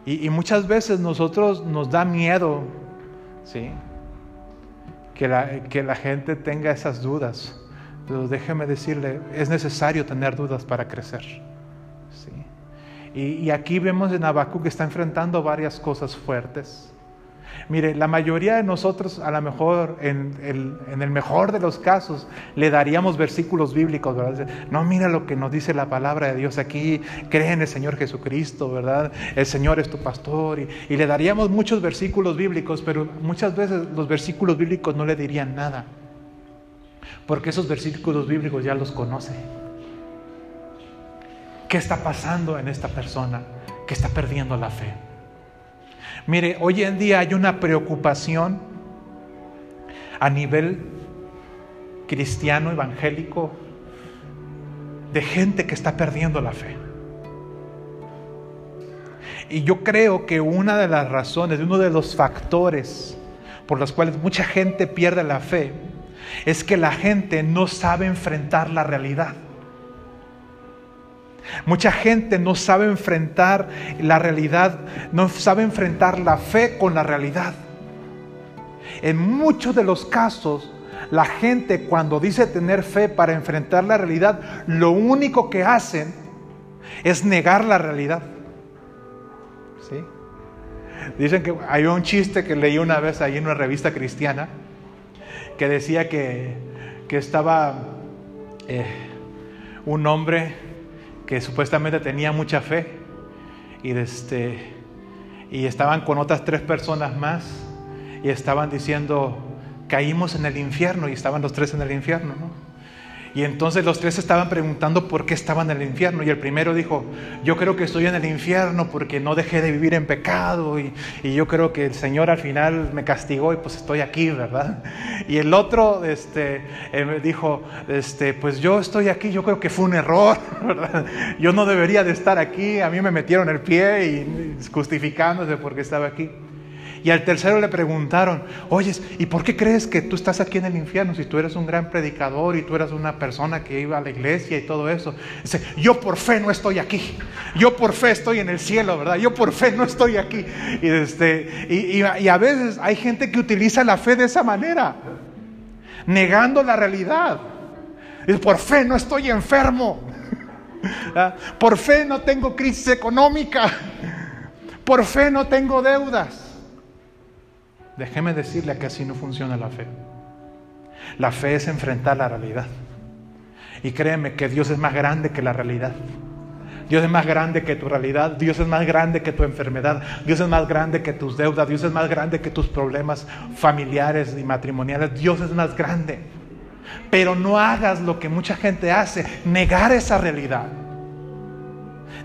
Y, muchas veces nosotros nos da miedo ¿sí? que, la, que la gente tenga esas dudas. Pero déjeme decirle, es necesario tener dudas para crecer. Y, aquí vemos en Abacú que está enfrentando varias cosas fuertes. Mire, la mayoría de nosotros, a lo mejor, en el, mejor de los casos, le daríamos versículos bíblicos, ¿verdad? No, mira lo que nos dice la palabra de Dios aquí, cree en el Señor Jesucristo, ¿verdad? El Señor es tu pastor. Y le daríamos muchos versículos bíblicos, pero muchas veces los versículos bíblicos no le dirían nada, porque esos versículos bíblicos ya los conoce. ¿Qué está pasando en esta persona que está perdiendo la fe? Mire, hoy en día hay una preocupación a nivel cristiano, evangélico, de gente que está perdiendo la fe. Y yo creo que una de las razones, uno de los factores por los cuales mucha gente pierde la fe, es que la gente no sabe enfrentar la realidad. Mucha gente no sabe enfrentar la realidad, no sabe enfrentar la fe con la realidad. En muchos de los casos, la gente cuando dice tener fe para enfrentar la realidad, lo único que hacen es negar la realidad. ¿Sí? Dicen que hay un chiste que leí una vez ahí en una revista cristiana que decía que, estaba eh, un hombre que supuestamente tenía mucha fe y, este, y estaban con otras tres personas más y estaban diciendo, caímos en el infierno y estaban los tres en el infierno, ¿no? Y entonces los tres estaban preguntando por qué estaban en el infierno. Y el primero dijo, yo creo que estoy en el infierno porque no dejé de vivir en pecado. Y, yo creo que el Señor al final me castigó y pues estoy aquí, ¿verdad? Y el otro este, eh, dijo, este, pues yo estoy aquí, yo creo que fue un error, ¿verdad? Yo no debería de estar aquí, a mí me metieron el pie y justificándose porque estaba aquí. Y al tercero le preguntaron, oye, ¿y por qué crees que tú estás aquí en el infierno si tú eres un gran predicador y tú eras una persona que iba a la iglesia y todo eso? Dice, yo por fe no estoy aquí, yo por fe estoy en el cielo, ¿verdad? Yo por fe no estoy aquí. Y, este, y, y a veces hay gente que utiliza la fe de esa manera, negando la realidad. Y por fe no estoy enfermo. Por fe no tengo crisis económica. Por fe no tengo deudas. Déjeme decirle que así no funciona la fe. La fe es enfrentar la realidad. Y créeme que Dios es más grande que la realidad. Dios es más grande que tu realidad, Dios es más grande que tu enfermedad, Dios es más grande que tus deudas, Dios es más grande que tus problemas familiares y matrimoniales, Dios es más grande. Pero no hagas lo que mucha gente hace, negar esa realidad.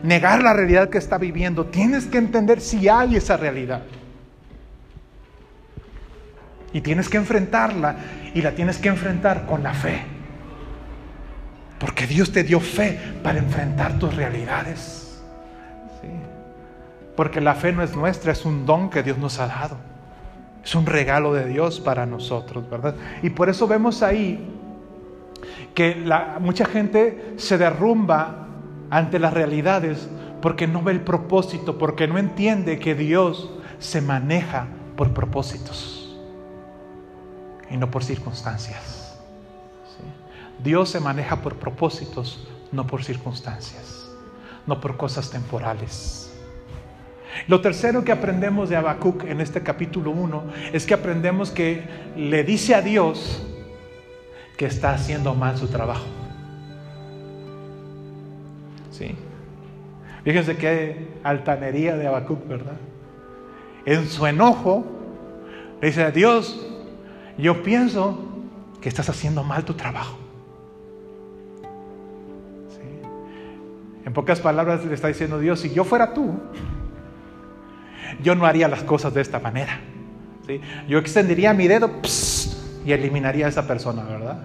Negar la realidad que está viviendo. Tienes que entender si hay esa realidad. Y tienes que enfrentarla y la tienes que enfrentar con la fe. Porque Dios te dio fe para enfrentar tus realidades. Porque la fe no es nuestra, es un don que Dios nos ha dado. Es un regalo de Dios para nosotros, ¿verdad? Y por eso vemos ahí que mucha gente se derrumba ante las realidades porque no ve el propósito, porque no entiende que Dios se maneja por propósitos y no por circunstancias. Dios se maneja por propósitos, no por circunstancias, no por cosas temporales. Lo tercero que aprendemos de Habacuc en este capítulo 1 es que aprendemos que le dice a Dios que está haciendo mal su trabajo. ¿Sí? Fíjense qué altanería de Habacuc, ¿verdad? En su enojo, le dice a Dios, yo pienso que estás haciendo mal tu trabajo. En pocas palabras le está diciendo Dios, si yo fuera tú, yo no haría las cosas de esta manera. Yo extendería mi dedo y eliminaría a esa persona, ¿verdad?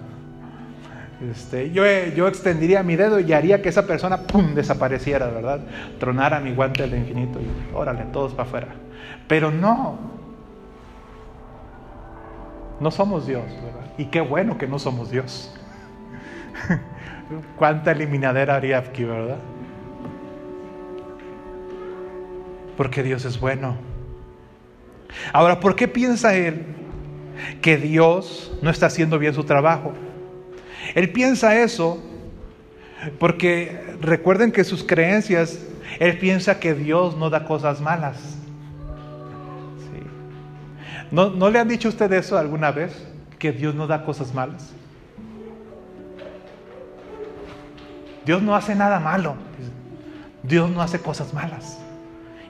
Este, yo, extendería mi dedo y haría que esa persona desapareciera, ¿verdad? Tronara mi guante del infinito y órale, todos para afuera. Pero no. No somos Dios, ¿verdad? Y qué bueno que no somos Dios. ¿Cuánta eliminadera haría aquí, verdad? porque Dios es bueno. Ahora, ¿por qué piensa él que Dios no está haciendo bien su trabajo? Él piensa eso porque recuerden que sus creencias, él piensa que Dios no da cosas malas. ¿No, ¿No le han dicho usted eso alguna vez? Que Dios no da cosas malas. Dios no hace nada malo. Dios no hace cosas malas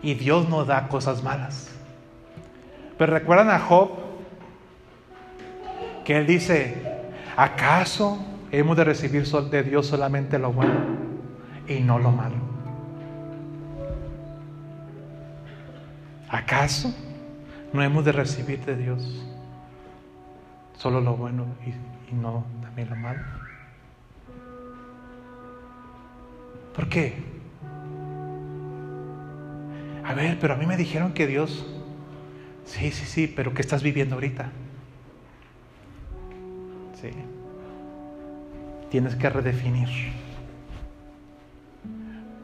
y Dios no da cosas malas. Pero recuerdan a Job que él dice, ¿acaso hemos de recibir de Dios solamente lo bueno y no lo malo? ¿Acaso no hemos de recibir de Dios solo lo bueno y, no también lo malo? ¿Por qué? A ver, pero a mí me dijeron que Dios, sí, sí, sí, pero ¿qué estás viviendo ahorita? Sí. Tienes que redefinir.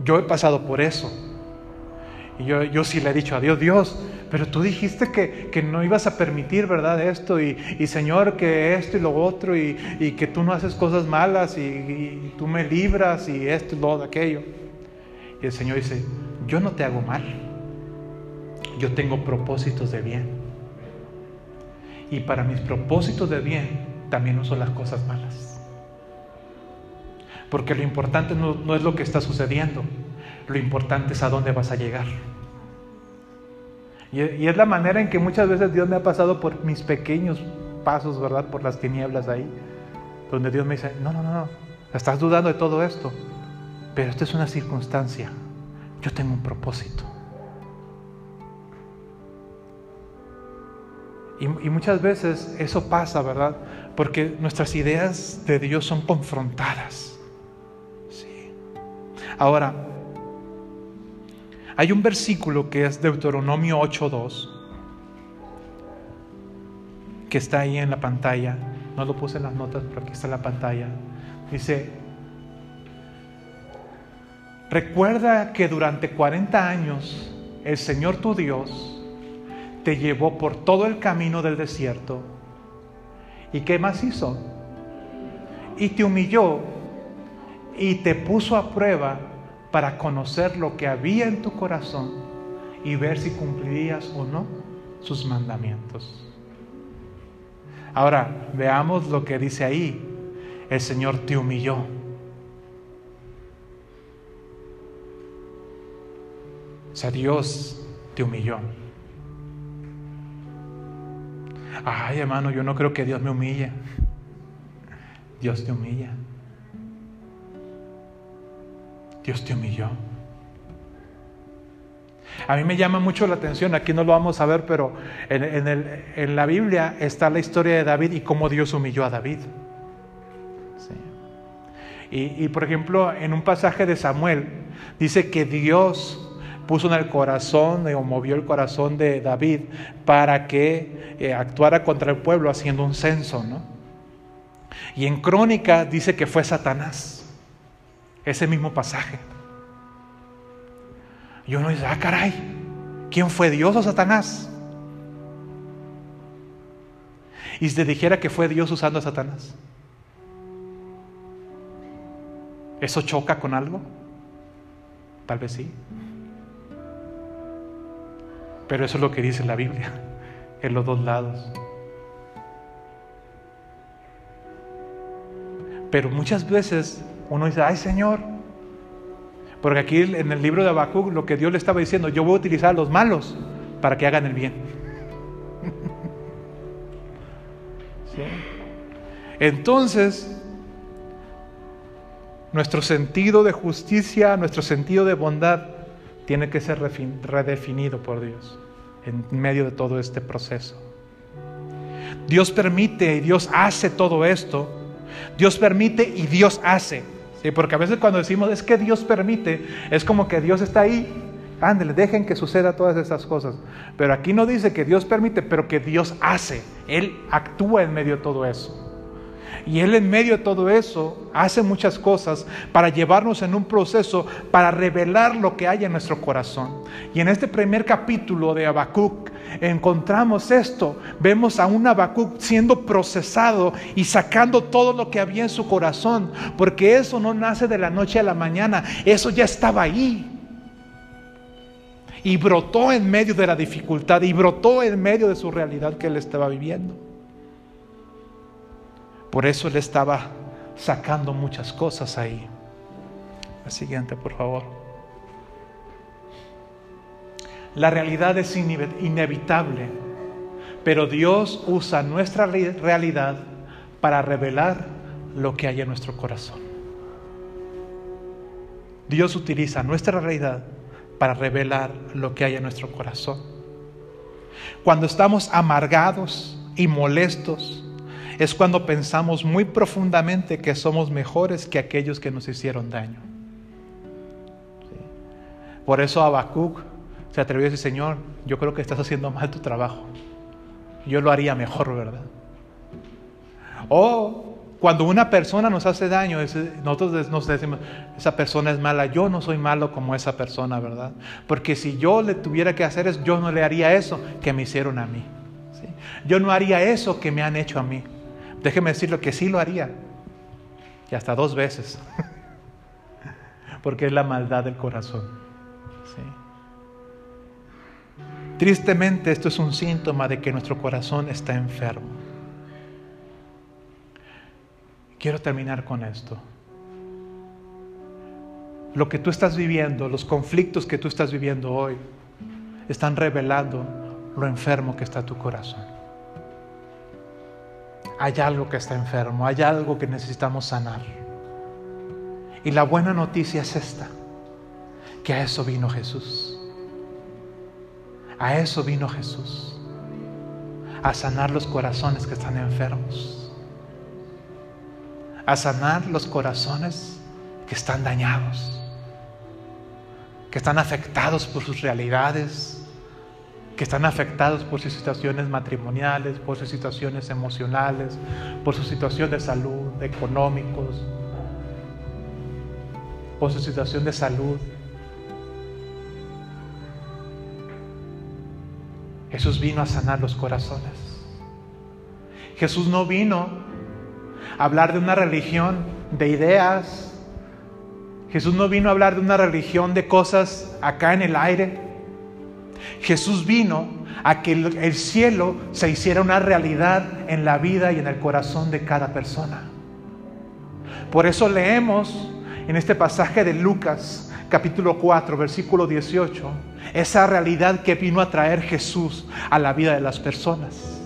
Yo he pasado por eso. Y yo, yo sí le he dicho a Dios, Dios, pero tú dijiste que, que no ibas a permitir, ¿verdad? Esto, y, y, Señor, que esto y lo otro, y, y que tú no haces cosas malas, y, tú me libras, y esto y lo aquello. Y el Señor dice, yo no te hago mal yo tengo propósitos de bien. Y para mis propósitos de bien también uso las cosas malas. Porque lo importante no, es lo que está sucediendo, lo importante es a dónde vas a llegar. Y, y, es la manera en que muchas veces Dios me ha pasado por mis pequeños pasos, ¿verdad? Por las tinieblas ahí, donde Dios me dice, no, no, no, no, estás dudando de todo esto, pero esto es una circunstancia, yo tengo un propósito. Y, muchas veces eso pasa, ¿verdad? Porque nuestras ideas de Dios son confrontadas. Sí. Ahora, hay un versículo que es Deuteronomio 8.2, que está ahí en la pantalla. No lo puse en las notas, pero aquí está en la pantalla. Dice, recuerda que durante 40 años el Señor tu Dios te llevó por todo el camino del desierto. ¿Y qué más hizo? Y te humilló y te puso a prueba para conocer lo que había en tu corazón y ver si cumplirías o no sus mandamientos. Ahora, veamos lo que dice ahí. El Señor te humilló. O sea, Dios te humilló. Ay, hermano, yo no creo que Dios me humille. Dios te humilla. Dios te humilló. A mí me llama mucho la atención, aquí no lo vamos a ver, pero en, la Biblia está la historia de David y cómo Dios humilló a David. Y, por ejemplo, en un pasaje de Samuel dice que Dios puso en el corazón o movió el corazón de David para que eh, actuara contra el pueblo haciendo un censo, ¿no? Y en Crónica dice que fue Satanás, ese mismo pasaje. Y uno dice, ah, caray, ¿quién fue Dios o Satanás? Y si te dijera que fue Dios usando a Satanás, ¿eso choca con algo? Tal vez sí. Pero eso es lo que dice la Biblia, en los dos lados. Pero muchas veces uno dice, ay Señor, porque aquí en el libro de Habacuc lo que Dios le estaba diciendo, yo voy a utilizar a los malos para que hagan el bien. Entonces, nuestro sentido de justicia, nuestro sentido de bondad, tiene que ser redefinido por Dios en medio de todo este proceso. Dios permite y Dios hace todo esto. Dios permite y Dios hace. ¿Sí? Porque a veces cuando decimos es que Dios permite, es como que Dios está ahí. Ándale, dejen que suceda todas estas cosas. Pero aquí no dice que Dios permite, pero que Dios hace. Él actúa en medio de todo eso. Y Él en medio de todo eso hace muchas cosas para llevarnos en un proceso, para revelar lo que hay en nuestro corazón. Y en este primer capítulo de Habacuc encontramos esto. Vemos a un Habacuc siendo procesado y sacando todo lo que había en su corazón. Porque eso no nace de la noche a la mañana, eso ya estaba ahí. Y brotó en medio de la dificultad y brotó en medio de su realidad que él estaba viviendo. Por eso él estaba sacando muchas cosas ahí. La siguiente, por favor. La realidad es inevitable, pero Dios usa nuestra realidad para revelar lo que hay en nuestro corazón. Dios utiliza nuestra realidad para revelar lo que hay en nuestro corazón. Cuando estamos amargados y molestos, es cuando pensamos muy profundamente que somos mejores que aquellos que nos hicieron daño. Por eso Habacuc se atrevió a decir, Señor, yo creo que estás haciendo mal tu trabajo. Yo lo haría mejor, ¿verdad? O cuando una persona nos hace daño, nosotros nos decimos, esa persona es mala, yo no soy malo como esa persona, ¿verdad? Porque si yo le tuviera que hacer eso, yo no le haría eso que me hicieron a mí. Yo no haría eso que me han hecho a mí. Déjeme decirlo que sí lo haría. Y hasta dos veces. Porque es la maldad del corazón. Tristemente esto es un síntoma de que nuestro corazón está enfermo. Quiero terminar con esto. Lo que tú estás viviendo, los conflictos que tú estás viviendo hoy, están revelando lo enfermo que está tu corazón hay algo que está enfermo, hay algo que necesitamos sanar. Y la buena noticia es esta, que a eso vino Jesús. A eso vino Jesús. A sanar los corazones que están enfermos. A sanar los corazones que están dañados. Que están afectados por sus realidades que están afectados por sus situaciones matrimoniales, por sus situaciones emocionales, por su situación de salud, económicos, por su situación de salud. Jesús vino a sanar los corazones. Jesús no vino a hablar de una religión de ideas. Jesús no vino a hablar de una religión de cosas acá en el aire. Jesús vino a que el cielo se hiciera una realidad en la vida y en el corazón de cada persona. Por eso leemos en este pasaje de Lucas capítulo 4 versículo 18 esa realidad que vino a traer Jesús a la vida de las personas.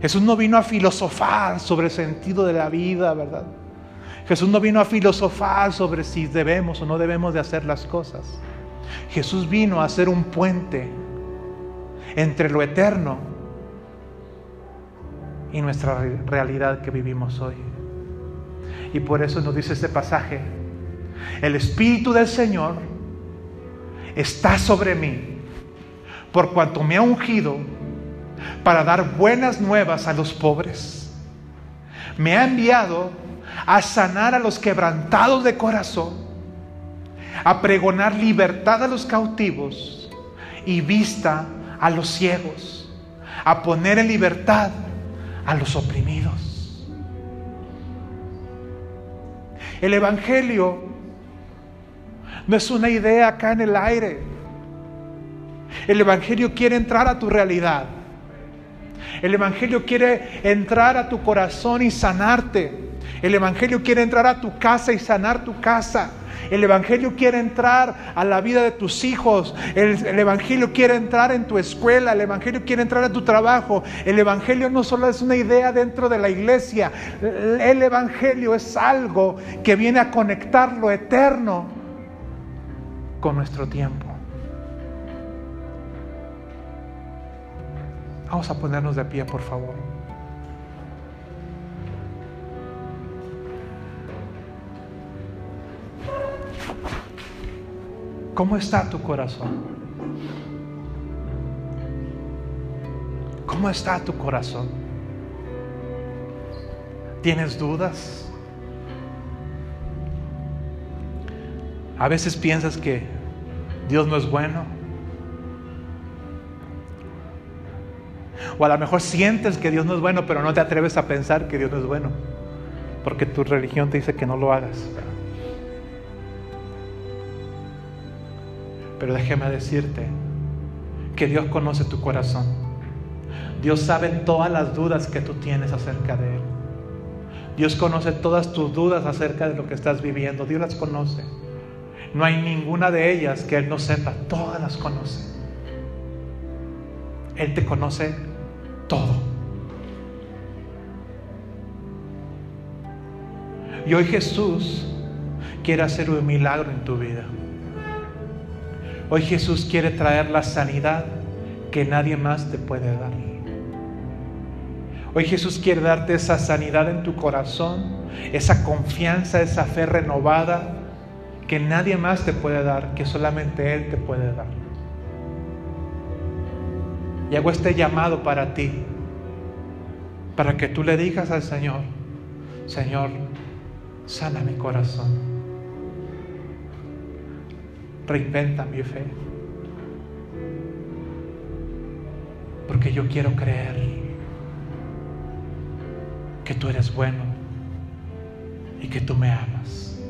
Jesús no vino a filosofar sobre el sentido de la vida, ¿verdad? Jesús no vino a filosofar sobre si debemos o no debemos de hacer las cosas. Jesús vino a hacer un puente entre lo eterno y nuestra realidad que vivimos hoy. Y por eso nos dice este pasaje, el Espíritu del Señor está sobre mí, por cuanto me ha ungido para dar buenas nuevas a los pobres. Me ha enviado a sanar a los quebrantados de corazón, a pregonar libertad a los cautivos y vista a los ciegos, a poner en libertad a los oprimidos. El Evangelio no es una idea acá en el aire. El Evangelio quiere entrar a tu realidad. El Evangelio quiere entrar a tu corazón y sanarte. El Evangelio quiere entrar a tu casa y sanar tu casa. El Evangelio quiere entrar a la vida de tus hijos. El, Evangelio quiere entrar en tu escuela. El Evangelio quiere entrar a tu trabajo. El Evangelio no solo es una idea dentro de la iglesia. El Evangelio es algo que viene a conectar lo eterno con nuestro tiempo. Vamos a ponernos de pie, por favor. ¿Cómo está tu corazón? ¿Cómo está tu corazón? ¿Tienes dudas? A veces piensas que Dios no es bueno. O a lo mejor sientes que Dios no es bueno, pero no te atreves a pensar que Dios no es bueno. Porque tu religión te dice que no lo hagas. Pero déjeme decirte que Dios conoce tu corazón. Dios sabe todas las dudas que tú tienes acerca de Él. Dios conoce todas tus dudas acerca de lo que estás viviendo. Dios las conoce. No hay ninguna de ellas que Él no sepa. Todas las conoce. Él te conoce todo. Y hoy Jesús quiere hacer un milagro en tu vida. Hoy Jesús quiere traer la sanidad que nadie más te puede dar. Hoy Jesús quiere darte esa sanidad en tu corazón, esa confianza, esa fe renovada que nadie más te puede dar, que solamente Él te puede dar. Y hago este llamado para ti, para que tú le digas al Señor, Señor, sana mi corazón, reinventa mi fe, porque yo quiero creer que tú eres bueno y que tú me amas.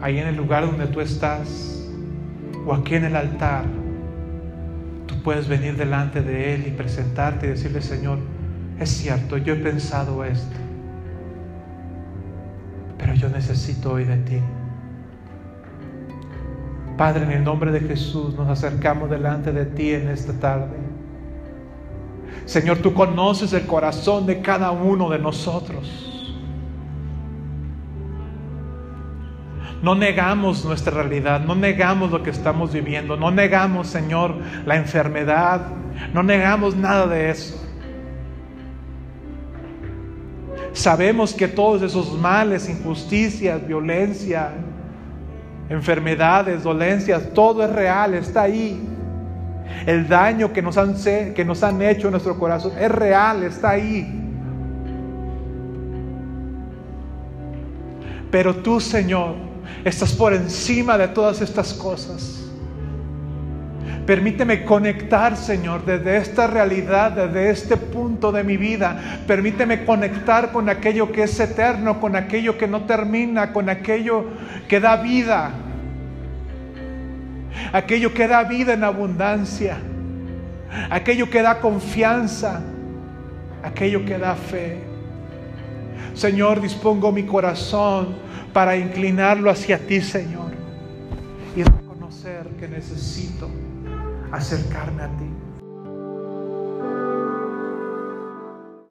Ahí en el lugar donde tú estás, o aquí en el altar, tú puedes venir delante de Él y presentarte y decirle, Señor, es cierto, yo he pensado esto, yo necesito hoy de ti. Padre, en el nombre de Jesús nos acercamos delante de ti en esta tarde. Señor, tú conoces el corazón de cada uno de nosotros. No negamos nuestra realidad, no negamos lo que estamos viviendo, no negamos, Señor, la enfermedad, no negamos nada de eso. Sabemos que todos esos males, injusticias, violencia, enfermedades, dolencias, todo es real, está ahí. El daño que nos han, que nos han hecho en nuestro corazón es real, está ahí. Pero tú, Señor, Estás por encima de todas estas cosas. Permíteme conectar, Señor, desde esta realidad, desde este punto de mi vida. Permíteme conectar con aquello que es eterno, con aquello que no termina, con aquello que da vida. Aquello que da vida en abundancia. Aquello que da confianza. Aquello que da fe. Señor, dispongo mi corazón para inclinarlo hacia ti, Señor, y reconocer que necesito acercarme a ti.